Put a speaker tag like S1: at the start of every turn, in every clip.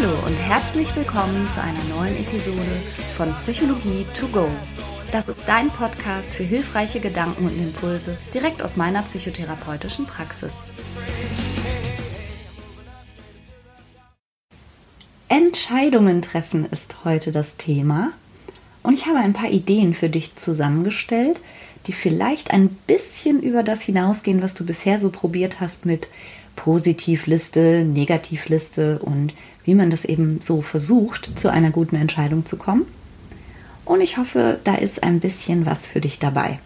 S1: Hallo und herzlich willkommen zu einer neuen Episode von Psychologie to go. Das ist dein Podcast für hilfreiche Gedanken und Impulse direkt aus meiner psychotherapeutischen Praxis. Entscheidungen treffen ist heute das Thema und ich habe ein paar Ideen für dich zusammengestellt, die vielleicht ein bisschen über das hinausgehen, was du bisher so probiert hast mit Positivliste, Negativliste und wie man das eben so versucht, zu einer guten Entscheidung zu kommen. Und ich hoffe, da ist ein bisschen was für dich dabei.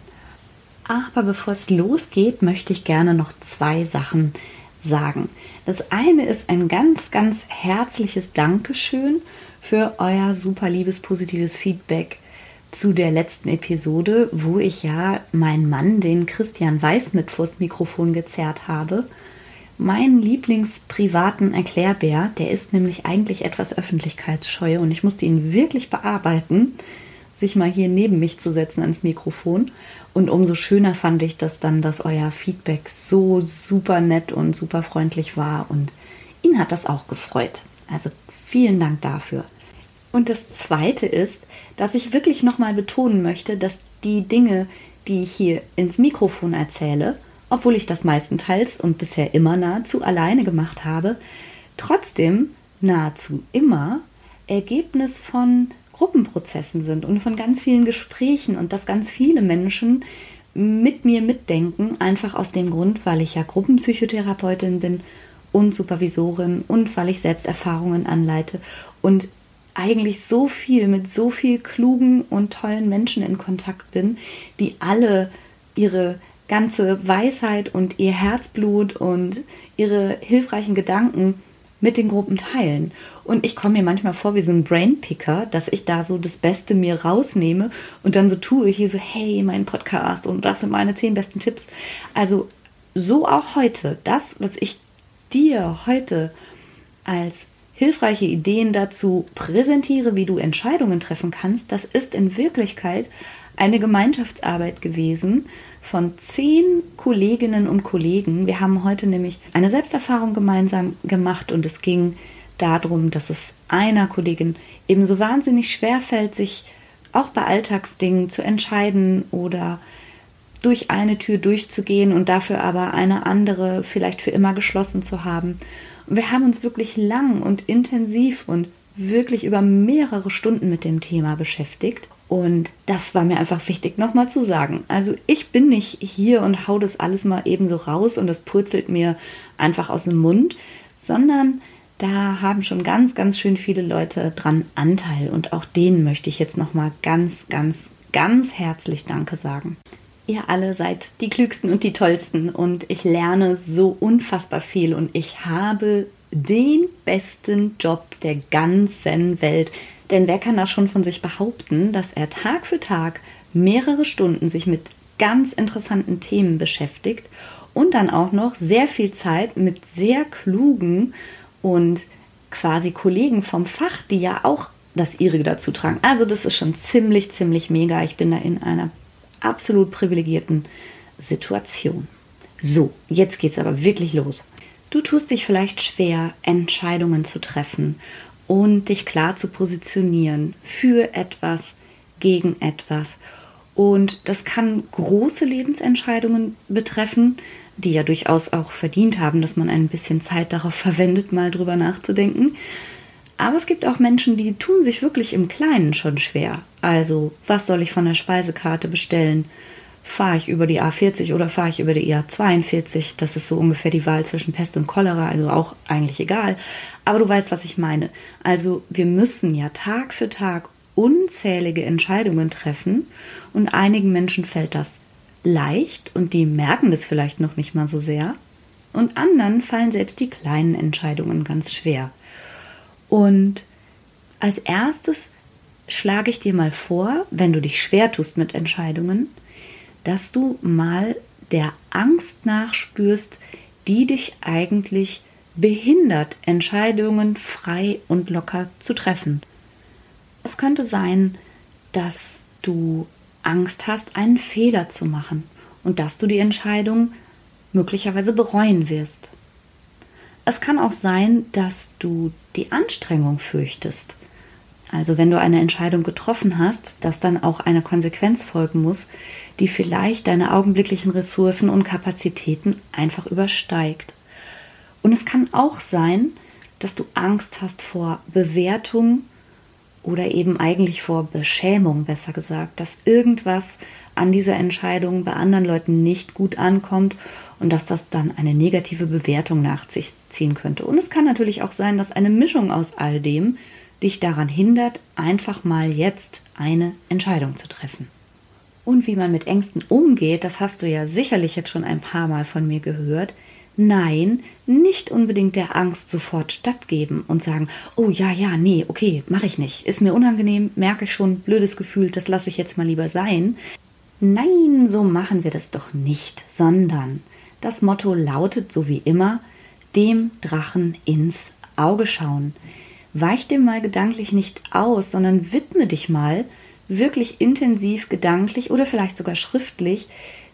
S1: Aber bevor es losgeht, möchte ich gerne noch zwei Sachen sagen. Das eine ist ein ganz, ganz herzliches Dankeschön für euer super liebes, positives Feedback zu der letzten Episode, wo ich ja meinen Mann, den Christian Weiß, mit vors Mikrofon gezerrt habe meinen Lieblingsprivaten Erklärbär, der ist nämlich eigentlich etwas öffentlichkeitsscheu und ich musste ihn wirklich bearbeiten, sich mal hier neben mich zu setzen ans Mikrofon. Und umso schöner fand ich das dann, dass euer Feedback so super nett und super freundlich war und ihn hat das auch gefreut. Also vielen Dank dafür. Und das Zweite ist, dass ich wirklich nochmal betonen möchte, dass die Dinge, die ich hier ins Mikrofon erzähle, obwohl ich das meistenteils und bisher immer nahezu alleine gemacht habe, trotzdem nahezu immer Ergebnis von Gruppenprozessen sind und von ganz vielen Gesprächen und dass ganz viele Menschen mit mir mitdenken, einfach aus dem Grund, weil ich ja Gruppenpsychotherapeutin bin und Supervisorin und weil ich selbst Erfahrungen anleite und eigentlich so viel mit so viel klugen und tollen Menschen in Kontakt bin, die alle ihre ganze Weisheit und ihr Herzblut und ihre hilfreichen Gedanken mit den Gruppen teilen. Und ich komme mir manchmal vor wie so ein Brainpicker, dass ich da so das Beste mir rausnehme und dann so tue, hier so, hey, mein Podcast und das sind meine zehn besten Tipps. Also so auch heute, das, was ich dir heute als hilfreiche Ideen dazu präsentiere, wie du Entscheidungen treffen kannst, das ist in Wirklichkeit eine Gemeinschaftsarbeit gewesen von zehn Kolleginnen und Kollegen. Wir haben heute nämlich eine Selbsterfahrung gemeinsam gemacht und es ging darum, dass es einer Kollegin eben so wahnsinnig schwer fällt, sich auch bei Alltagsdingen zu entscheiden oder durch eine Tür durchzugehen und dafür aber eine andere vielleicht für immer geschlossen zu haben. Und wir haben uns wirklich lang und intensiv und wirklich über mehrere Stunden mit dem Thema beschäftigt. Und das war mir einfach wichtig nochmal zu sagen. Also ich bin nicht hier und hau das alles mal eben so raus und das purzelt mir einfach aus dem Mund, sondern da haben schon ganz, ganz schön viele Leute dran Anteil und auch denen möchte ich jetzt nochmal ganz, ganz, ganz herzlich Danke sagen. Ihr alle seid die klügsten und die tollsten und ich lerne so unfassbar viel und ich habe den besten Job der ganzen Welt. Denn wer kann das schon von sich behaupten, dass er Tag für Tag mehrere Stunden sich mit ganz interessanten Themen beschäftigt und dann auch noch sehr viel Zeit mit sehr klugen und quasi Kollegen vom Fach, die ja auch das ihrige dazu tragen. Also das ist schon ziemlich, ziemlich mega. Ich bin da in einer absolut privilegierten Situation. So, jetzt geht's aber wirklich los. Du tust dich vielleicht schwer, Entscheidungen zu treffen und dich klar zu positionieren für etwas, gegen etwas. Und das kann große Lebensentscheidungen betreffen, die ja durchaus auch verdient haben, dass man ein bisschen Zeit darauf verwendet, mal drüber nachzudenken. Aber es gibt auch Menschen, die tun sich wirklich im Kleinen schon schwer. Also, was soll ich von der Speisekarte bestellen? Fahre ich über die A40 oder fahre ich über die A42. Das ist so ungefähr die Wahl zwischen Pest und Cholera, also auch eigentlich egal. Aber du weißt, was ich meine. Also wir müssen ja Tag für Tag unzählige Entscheidungen treffen und einigen Menschen fällt das leicht und die merken das vielleicht noch nicht mal so sehr. Und anderen fallen selbst die kleinen Entscheidungen ganz schwer. Und als erstes schlage ich dir mal vor, wenn du dich schwer tust mit Entscheidungen, dass du mal der Angst nachspürst, die dich eigentlich behindert, Entscheidungen frei und locker zu treffen. Es könnte sein, dass du Angst hast, einen Fehler zu machen und dass du die Entscheidung möglicherweise bereuen wirst. Es kann auch sein, dass du die Anstrengung fürchtest. Also wenn du eine Entscheidung getroffen hast, dass dann auch eine Konsequenz folgen muss, die vielleicht deine augenblicklichen Ressourcen und Kapazitäten einfach übersteigt. Und es kann auch sein, dass du Angst hast vor Bewertung oder eben eigentlich vor Beschämung, besser gesagt, dass irgendwas an dieser Entscheidung bei anderen Leuten nicht gut ankommt und dass das dann eine negative Bewertung nach sich ziehen könnte. Und es kann natürlich auch sein, dass eine Mischung aus all dem dich daran hindert, einfach mal jetzt eine Entscheidung zu treffen. Und wie man mit Ängsten umgeht, das hast du ja sicherlich jetzt schon ein paar Mal von mir gehört. Nein, nicht unbedingt der Angst sofort stattgeben und sagen, oh ja, ja, nee, okay, mache ich nicht. Ist mir unangenehm, merke ich schon, blödes Gefühl, das lasse ich jetzt mal lieber sein. Nein, so machen wir das doch nicht, sondern das Motto lautet so wie immer, dem Drachen ins Auge schauen. Weich dem mal gedanklich nicht aus, sondern widme dich mal wirklich intensiv gedanklich oder vielleicht sogar schriftlich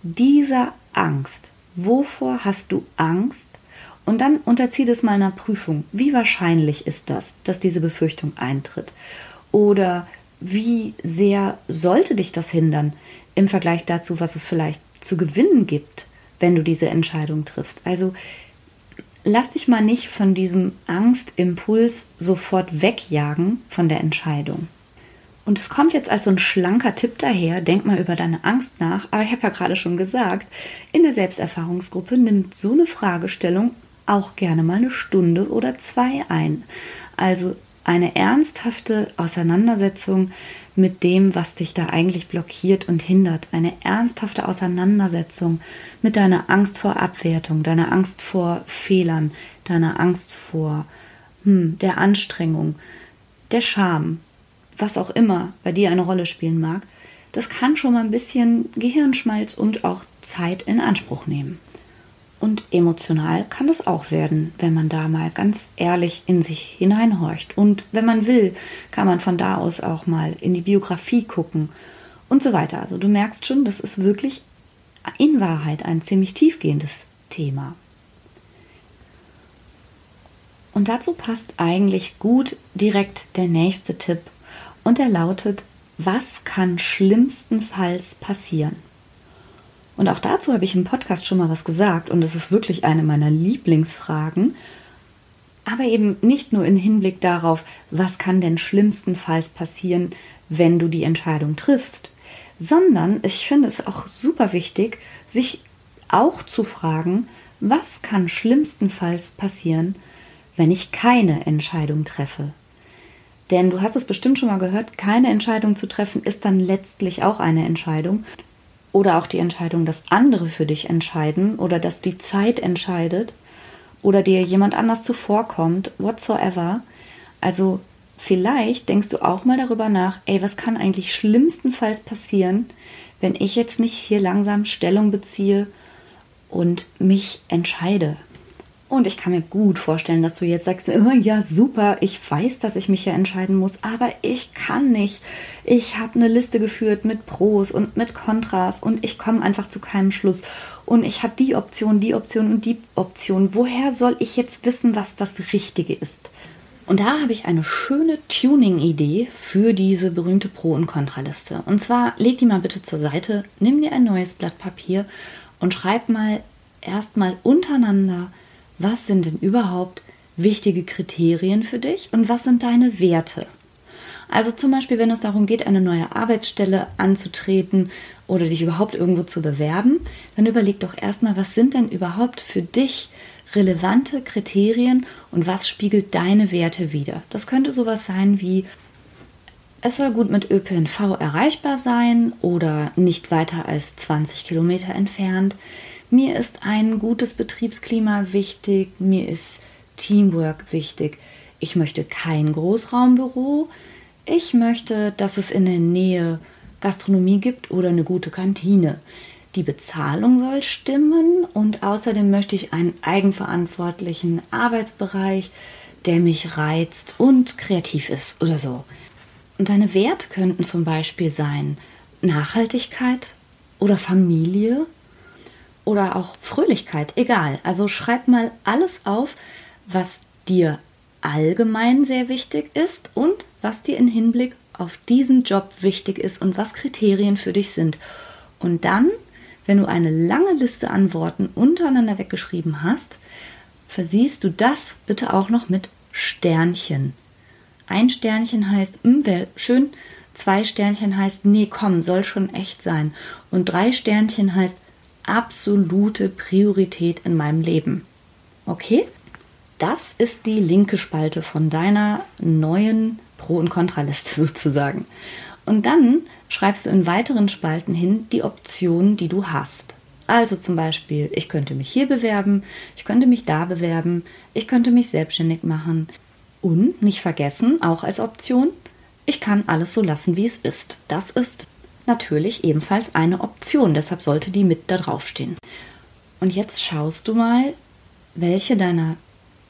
S1: dieser Angst. Wovor hast du Angst? Und dann unterzieh das mal einer Prüfung. Wie wahrscheinlich ist das, dass diese Befürchtung eintritt? Oder wie sehr sollte dich das hindern im Vergleich dazu, was es vielleicht zu gewinnen gibt, wenn du diese Entscheidung triffst? Also lass dich mal nicht von diesem Angstimpuls sofort wegjagen von der Entscheidung. Und es kommt jetzt als so ein schlanker Tipp daher, denk mal über deine Angst nach, aber ich habe ja gerade schon gesagt, in der Selbsterfahrungsgruppe nimmt so eine Fragestellung auch gerne mal eine Stunde oder zwei ein. Also eine ernsthafte Auseinandersetzung mit dem, was dich da eigentlich blockiert und hindert. Eine ernsthafte Auseinandersetzung mit deiner Angst vor Abwertung, deiner Angst vor Fehlern, deiner Angst vor hm, der Anstrengung, der Scham, was auch immer bei dir eine Rolle spielen mag. Das kann schon mal ein bisschen Gehirnschmalz und auch Zeit in Anspruch nehmen. Und emotional kann das auch werden, wenn man da mal ganz ehrlich in sich hineinhorcht. Und wenn man will, kann man von da aus auch mal in die Biografie gucken und so weiter. Also du merkst schon, das ist wirklich in Wahrheit ein ziemlich tiefgehendes Thema. Und dazu passt eigentlich gut direkt der nächste Tipp. Und der lautet, was kann schlimmstenfalls passieren? Und auch dazu habe ich im Podcast schon mal was gesagt und es ist wirklich eine meiner Lieblingsfragen. Aber eben nicht nur im Hinblick darauf, was kann denn schlimmstenfalls passieren, wenn du die Entscheidung triffst, sondern ich finde es auch super wichtig, sich auch zu fragen, was kann schlimmstenfalls passieren, wenn ich keine Entscheidung treffe. Denn du hast es bestimmt schon mal gehört, keine Entscheidung zu treffen ist dann letztlich auch eine Entscheidung oder auch die Entscheidung, dass andere für dich entscheiden oder dass die Zeit entscheidet oder dir jemand anders zuvorkommt, whatsoever. Also vielleicht denkst du auch mal darüber nach, ey, was kann eigentlich schlimmstenfalls passieren, wenn ich jetzt nicht hier langsam Stellung beziehe und mich entscheide. Und ich kann mir gut vorstellen, dass du jetzt sagst, oh, ja, super, ich weiß, dass ich mich hier entscheiden muss, aber ich kann nicht. Ich habe eine Liste geführt mit Pros und mit Kontras und ich komme einfach zu keinem Schluss. Und ich habe die Option, die Option und die Option. Woher soll ich jetzt wissen, was das Richtige ist? Und da habe ich eine schöne Tuning-Idee für diese berühmte Pro- und Kontraliste. Und zwar leg die mal bitte zur Seite, nimm dir ein neues Blatt Papier und schreib mal erstmal untereinander, was sind denn überhaupt wichtige Kriterien für dich und was sind deine Werte? Also zum Beispiel, wenn es darum geht, eine neue Arbeitsstelle anzutreten oder dich überhaupt irgendwo zu bewerben, dann überleg doch erstmal, was sind denn überhaupt für dich relevante Kriterien und was spiegelt deine Werte wider? Das könnte sowas sein wie, es soll gut mit ÖPNV erreichbar sein oder nicht weiter als 20 Kilometer entfernt. Mir ist ein gutes Betriebsklima wichtig, mir ist Teamwork wichtig. Ich möchte kein Großraumbüro. Ich möchte, dass es in der Nähe Gastronomie gibt oder eine gute Kantine. Die Bezahlung soll stimmen und außerdem möchte ich einen eigenverantwortlichen Arbeitsbereich, der mich reizt und kreativ ist oder so. Und deine Werte könnten zum Beispiel sein Nachhaltigkeit oder Familie oder auch Fröhlichkeit, egal. Also schreib mal alles auf, was dir allgemein sehr wichtig ist und was dir im Hinblick auf diesen Job wichtig ist und was Kriterien für dich sind. Und dann, wenn du eine lange Liste an Worten untereinander weggeschrieben hast, versiehst du das bitte auch noch mit Sternchen. Ein Sternchen heißt, hm, wäre schön, zwei Sternchen heißt, nee, komm, soll schon echt sein. Und drei Sternchen heißt, absolute Priorität in meinem Leben. Okay? Das ist die linke Spalte von deiner neuen Pro- und Kontraliste sozusagen. Und dann schreibst du in weiteren Spalten hin die Optionen, die du hast. Also zum Beispiel, ich könnte mich hier bewerben, ich könnte mich da bewerben, ich könnte mich selbstständig machen. Und nicht vergessen, auch als Option, ich kann alles so lassen, wie es ist. Das ist natürlich ebenfalls eine Option, deshalb sollte die mit da draufstehen. Und jetzt schaust du mal, welche deiner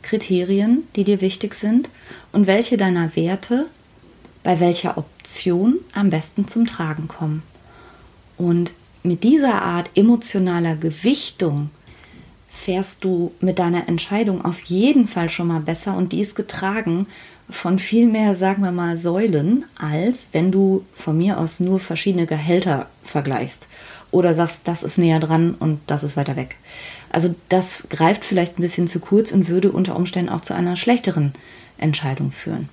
S1: Kriterien, die dir wichtig sind, und welche deiner Werte bei welcher Option am besten zum Tragen kommen. Und mit dieser Art emotionaler Gewichtung fährst du mit deiner Entscheidung auf jeden Fall schon mal besser und die ist getragen von viel mehr, sagen wir mal, Säulen, als wenn du von mir aus nur verschiedene Gehälter vergleichst oder sagst, das ist näher dran und das ist weiter weg. Also das greift vielleicht ein bisschen zu kurz und würde unter Umständen auch zu einer schlechteren Entscheidung führen.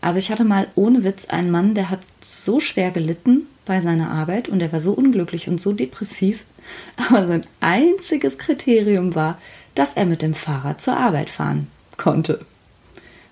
S1: Also ich hatte mal ohne Witz einen Mann, der hat so schwer gelitten bei seiner Arbeit und er war so unglücklich und so depressiv, aber sein einziges Kriterium war, dass er mit dem Fahrrad zur Arbeit fahren konnte.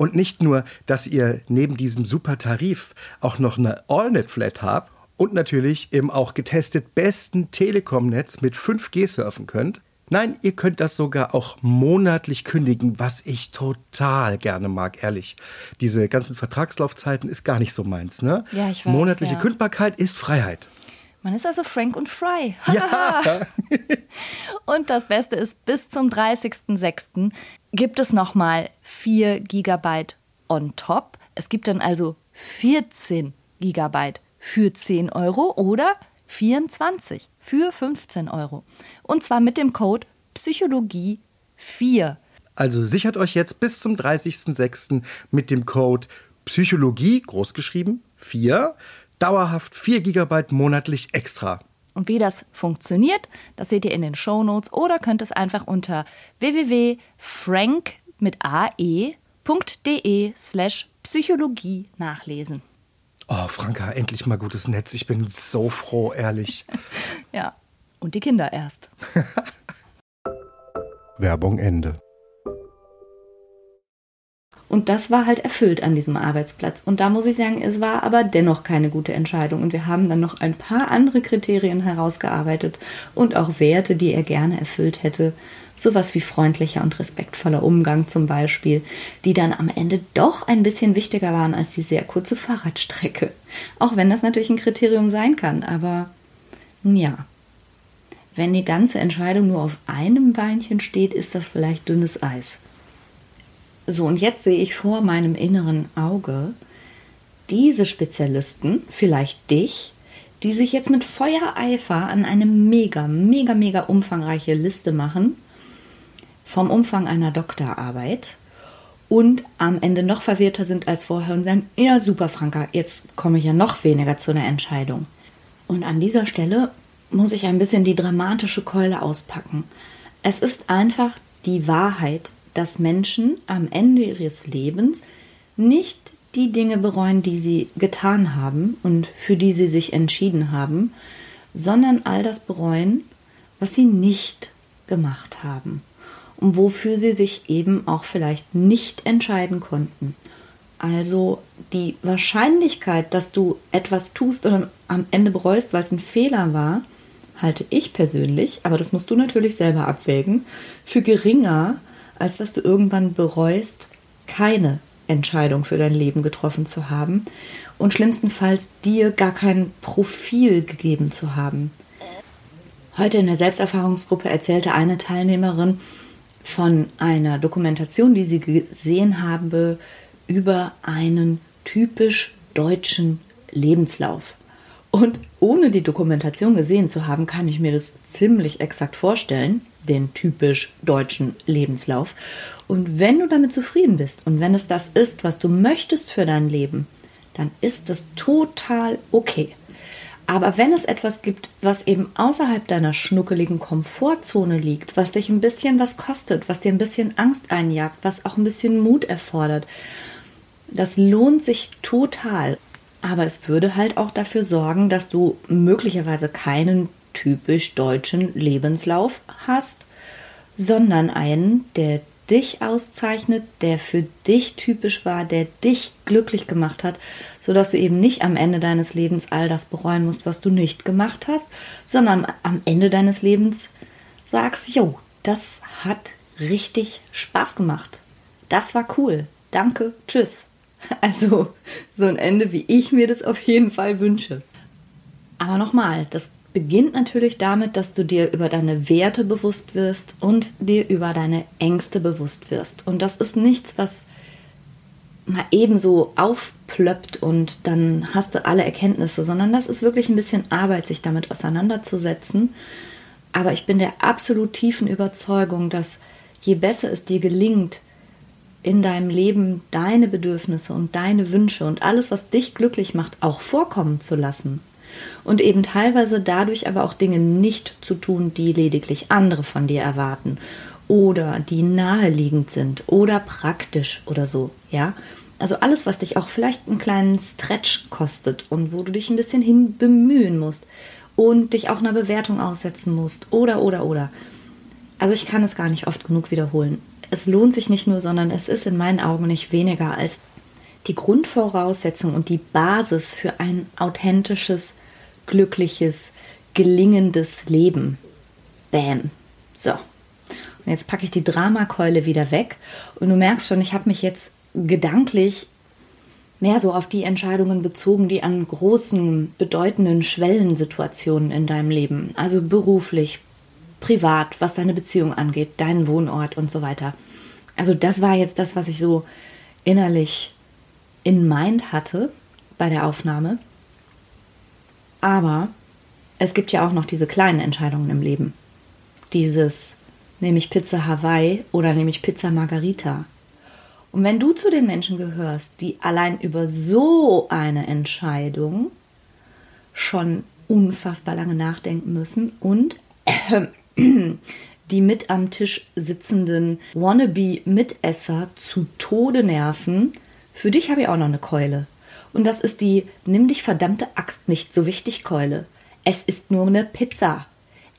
S2: Und nicht nur, dass ihr neben diesem super Tarif auch noch eine AllNet-Flat habt und natürlich im auch getestet besten Telekom-Netz mit 5G surfen könnt. Nein, ihr könnt das sogar auch monatlich kündigen, was ich total gerne mag, ehrlich. Diese ganzen Vertragslaufzeiten ist gar nicht so meins, ne?
S1: Ja, ich weiß.
S2: Monatliche
S1: ja.
S2: Kündbarkeit ist Freiheit.
S1: Man ist also Frank und Fry.
S2: Ja.
S1: und das Beste ist, bis zum 30.06. gibt es nochmal 4 Gigabyte on top. Es gibt dann also 14 Gigabyte für 10 Euro oder 24 für 15 Euro. Und zwar mit dem Code Psychologie 4.
S2: Also sichert euch jetzt bis zum 30.06. mit dem Code Psychologie, großgeschrieben, 4, dauerhaft 4 GB monatlich extra.
S1: Und wie das funktioniert, das seht ihr in den Show Notes oder könnt es einfach unter www.frank mit ae.de slash Psychologie nachlesen.
S2: Oh, Franka, endlich mal gutes Netz. Ich bin so froh, ehrlich.
S1: ja, und die Kinder erst.
S2: Werbung Ende.
S1: Und das war halt erfüllt an diesem Arbeitsplatz. Und da muss ich sagen, es war aber dennoch keine gute Entscheidung. Und wir haben dann noch ein paar andere Kriterien herausgearbeitet und auch Werte, die er gerne erfüllt hätte. Sowas wie freundlicher und respektvoller Umgang zum Beispiel, die dann am Ende doch ein bisschen wichtiger waren als die sehr kurze Fahrradstrecke. Auch wenn das natürlich ein Kriterium sein kann, aber nun ja. Wenn die ganze Entscheidung nur auf einem Beinchen steht, ist das vielleicht dünnes Eis. So, und jetzt sehe ich vor meinem inneren Auge diese Spezialisten, vielleicht dich, die sich jetzt mit Feuereifer an eine mega, mega, mega umfangreiche Liste machen, vom Umfang einer Doktorarbeit und am Ende noch verwirrter sind als vorher und sagen, ja super Franka, jetzt komme ich ja noch weniger zu einer Entscheidung. Und an dieser Stelle muss ich ein bisschen die dramatische Keule auspacken. Es ist einfach die Wahrheit, dass Menschen am Ende ihres Lebens nicht die Dinge bereuen, die sie getan haben und für die sie sich entschieden haben, sondern all das bereuen, was sie nicht gemacht haben und wofür sie sich eben auch vielleicht nicht entscheiden konnten. Also die Wahrscheinlichkeit, dass du etwas tust und am Ende bereust, weil es ein Fehler war, halte ich persönlich, aber das musst du natürlich selber abwägen, für geringer, als dass du irgendwann bereust, keine Entscheidung für dein Leben getroffen zu haben und schlimmstenfalls dir gar kein Profil gegeben zu haben. Heute in der Selbsterfahrungsgruppe erzählte eine Teilnehmerin von einer Dokumentation, die sie gesehen habe über einen typisch deutschen Lebenslauf. Und ohne die Dokumentation gesehen zu haben, kann ich mir das ziemlich exakt vorstellen, den typisch deutschen Lebenslauf. Und wenn du damit zufrieden bist und wenn es das ist, was du möchtest für dein Leben, dann ist das total okay. Aber wenn es etwas gibt, was eben außerhalb deiner schnuckeligen Komfortzone liegt, was dich ein bisschen was kostet, was dir ein bisschen Angst einjagt, was auch ein bisschen Mut erfordert, das lohnt sich total. Aber es würde halt auch dafür sorgen, dass du möglicherweise keinen typisch deutschen Lebenslauf hast, sondern einen, der dich auszeichnet, der für dich typisch war, der dich glücklich gemacht hat, sodass du eben nicht am Ende deines Lebens all das bereuen musst, was du nicht gemacht hast, sondern am Ende deines Lebens sagst, jo, das hat richtig Spaß gemacht. Das war cool. Danke, tschüss. Also so ein Ende, wie ich mir das auf jeden Fall wünsche. Aber nochmal, das beginnt natürlich damit, dass du dir über deine Werte bewusst wirst und dir über deine Ängste bewusst wirst. Und das ist nichts, was mal ebenso aufplöppt und dann hast du alle Erkenntnisse, sondern das ist wirklich ein bisschen Arbeit, sich damit auseinanderzusetzen. Aber ich bin der absolut tiefen Überzeugung, dass je besser es dir gelingt, in deinem Leben deine Bedürfnisse und deine Wünsche und alles, was dich glücklich macht, auch vorkommen zu lassen. Und eben teilweise dadurch aber auch Dinge nicht zu tun, die lediglich andere von dir erwarten oder die naheliegend sind oder praktisch oder so, ja. Also alles, was dich auch vielleicht einen kleinen Stretch kostet und wo du dich ein bisschen hin bemühen musst und dich auch einer Bewertung aussetzen musst oder oder oder. Also ich kann es gar nicht oft genug wiederholen es lohnt sich nicht nur, sondern es ist in meinen Augen nicht weniger als die Grundvoraussetzung und die Basis für ein authentisches, glückliches, gelingendes Leben. Bam. So. Und jetzt packe ich die Dramakeule wieder weg und du merkst schon, ich habe mich jetzt gedanklich mehr so auf die Entscheidungen bezogen, die an großen, bedeutenden Schwellensituationen in deinem Leben, also beruflich, privat, was deine Beziehung angeht, deinen Wohnort und so weiter. Also das war jetzt das, was ich so innerlich in Mind hatte bei der Aufnahme. Aber es gibt ja auch noch diese kleinen Entscheidungen im Leben. Dieses, nehme ich Pizza Hawaii oder nehme ich Pizza Margarita? Und wenn du zu den Menschen gehörst, die allein über so eine Entscheidung schon unfassbar lange nachdenken müssen und die mit am Tisch sitzenden Wannabe-Mitesser zu Tode nerven. Für dich habe ich auch noch eine Keule. Und das ist die Nimm dich verdammte Axt nicht so wichtig Keule. Es ist nur eine Pizza.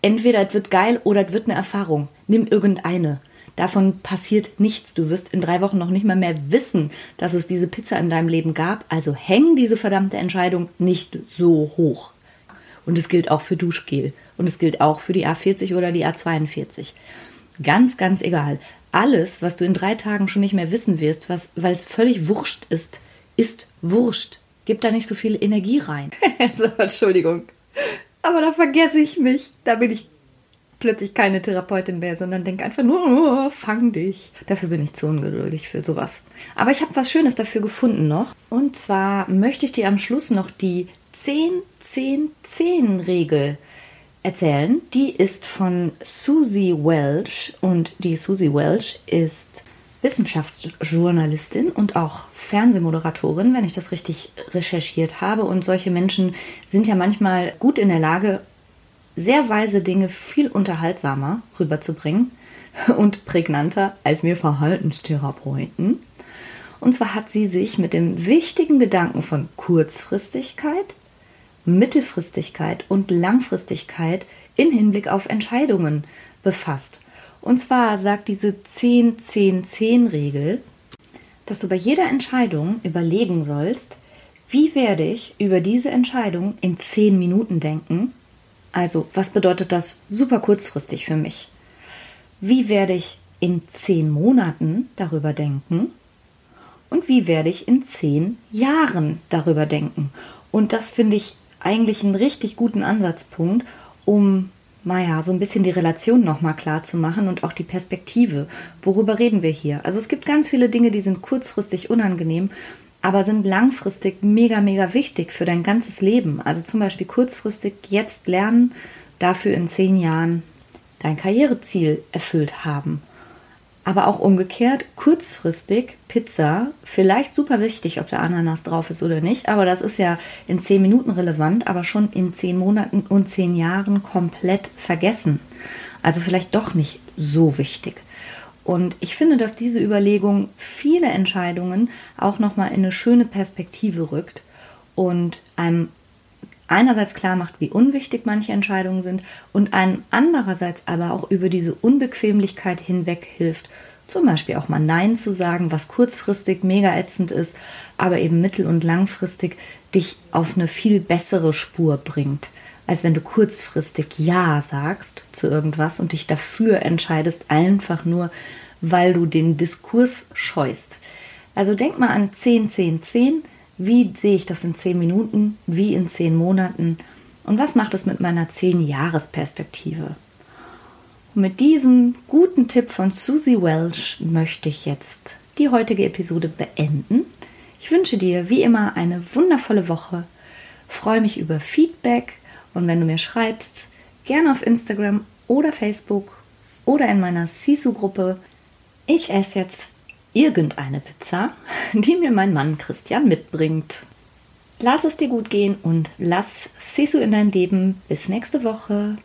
S1: Entweder es wird geil oder es wird eine Erfahrung. Nimm irgendeine. Davon passiert nichts. Du wirst in drei Wochen noch nicht mal mehr wissen, dass es diese Pizza in deinem Leben gab. Also häng diese verdammte Entscheidung nicht so hoch. Und es gilt auch für Duschgel. Und es gilt auch für die A40 oder die A42. Ganz, ganz egal. Alles, was du in drei Tagen schon nicht mehr wissen wirst, weil es völlig wurscht ist, ist wurscht. Gib da nicht so viel Energie rein. so, Entschuldigung. Aber da vergesse ich mich. Da bin ich plötzlich keine Therapeutin mehr, sondern denk einfach nur, oh, fang dich. Dafür bin ich zu ungeduldig für sowas. Aber ich habe was Schönes dafür gefunden noch. Und zwar möchte ich dir am Schluss noch die 10-10-10-Regel erzählen. Die ist von Susie Welch und die Susie Welch ist Wissenschaftsjournalistin und auch Fernsehmoderatorin, wenn ich das richtig recherchiert habe. Und solche Menschen sind ja manchmal gut in der Lage, sehr weise Dinge viel unterhaltsamer rüberzubringen und prägnanter als wir Verhaltenstherapeuten. Und zwar hat sie sich mit dem wichtigen Gedanken von Kurzfristigkeit, Mittelfristigkeit und Langfristigkeit in Hinblick auf Entscheidungen befasst. Und zwar sagt diese 10-10-10-Regel, dass du bei jeder Entscheidung überlegen sollst, wie werde ich über diese Entscheidung in 10 Minuten denken? Also, was bedeutet das super kurzfristig für mich? Wie werde ich in 10 Monaten darüber denken? Und wie werde ich in 10 Jahren darüber denken? Und das finde ich eigentlich einen richtig guten Ansatzpunkt, um naja, so ein bisschen die Relation nochmal klar zu machen und auch die Perspektive. Worüber reden wir hier? Also es gibt ganz viele Dinge, die sind kurzfristig unangenehm, aber sind langfristig mega, mega wichtig für dein ganzes Leben. Also zum Beispiel kurzfristig jetzt lernen, dafür in zehn Jahren dein Karriereziel erfüllt haben. Aber auch umgekehrt, kurzfristig Pizza, vielleicht super wichtig, ob der Ananas drauf ist oder nicht, aber das ist ja in zehn Minuten relevant, aber schon in zehn Monaten und zehn Jahren komplett vergessen. Also vielleicht doch nicht so wichtig. Und ich finde, dass diese Überlegung viele Entscheidungen auch nochmal in eine schöne Perspektive rückt und einem einerseits klar macht, wie unwichtig manche Entscheidungen sind und einem andererseits aber auch über diese Unbequemlichkeit hinweg hilft, zum Beispiel auch mal Nein zu sagen, was kurzfristig mega ätzend ist, aber eben mittel- und langfristig dich auf eine viel bessere Spur bringt, als wenn du kurzfristig Ja sagst zu irgendwas und dich dafür entscheidest, einfach nur, weil du den Diskurs scheust. Also denk mal an 10, 10, 10 wie sehe ich das in zehn Minuten? Wie in zehn Monaten? Und was macht es mit meiner zehn Jahresperspektive? Und mit diesem guten Tipp von Susie Welch möchte ich jetzt die heutige Episode beenden. Ich wünsche dir wie immer eine wundervolle Woche. Freue mich über Feedback und wenn du mir schreibst, gerne auf Instagram oder Facebook oder in meiner Sisu-Gruppe. Ich esse jetzt irgendeine Pizza, die mir mein Mann Christian mitbringt. Lass es dir gut gehen und lass Sisu in dein Leben. Bis nächste Woche.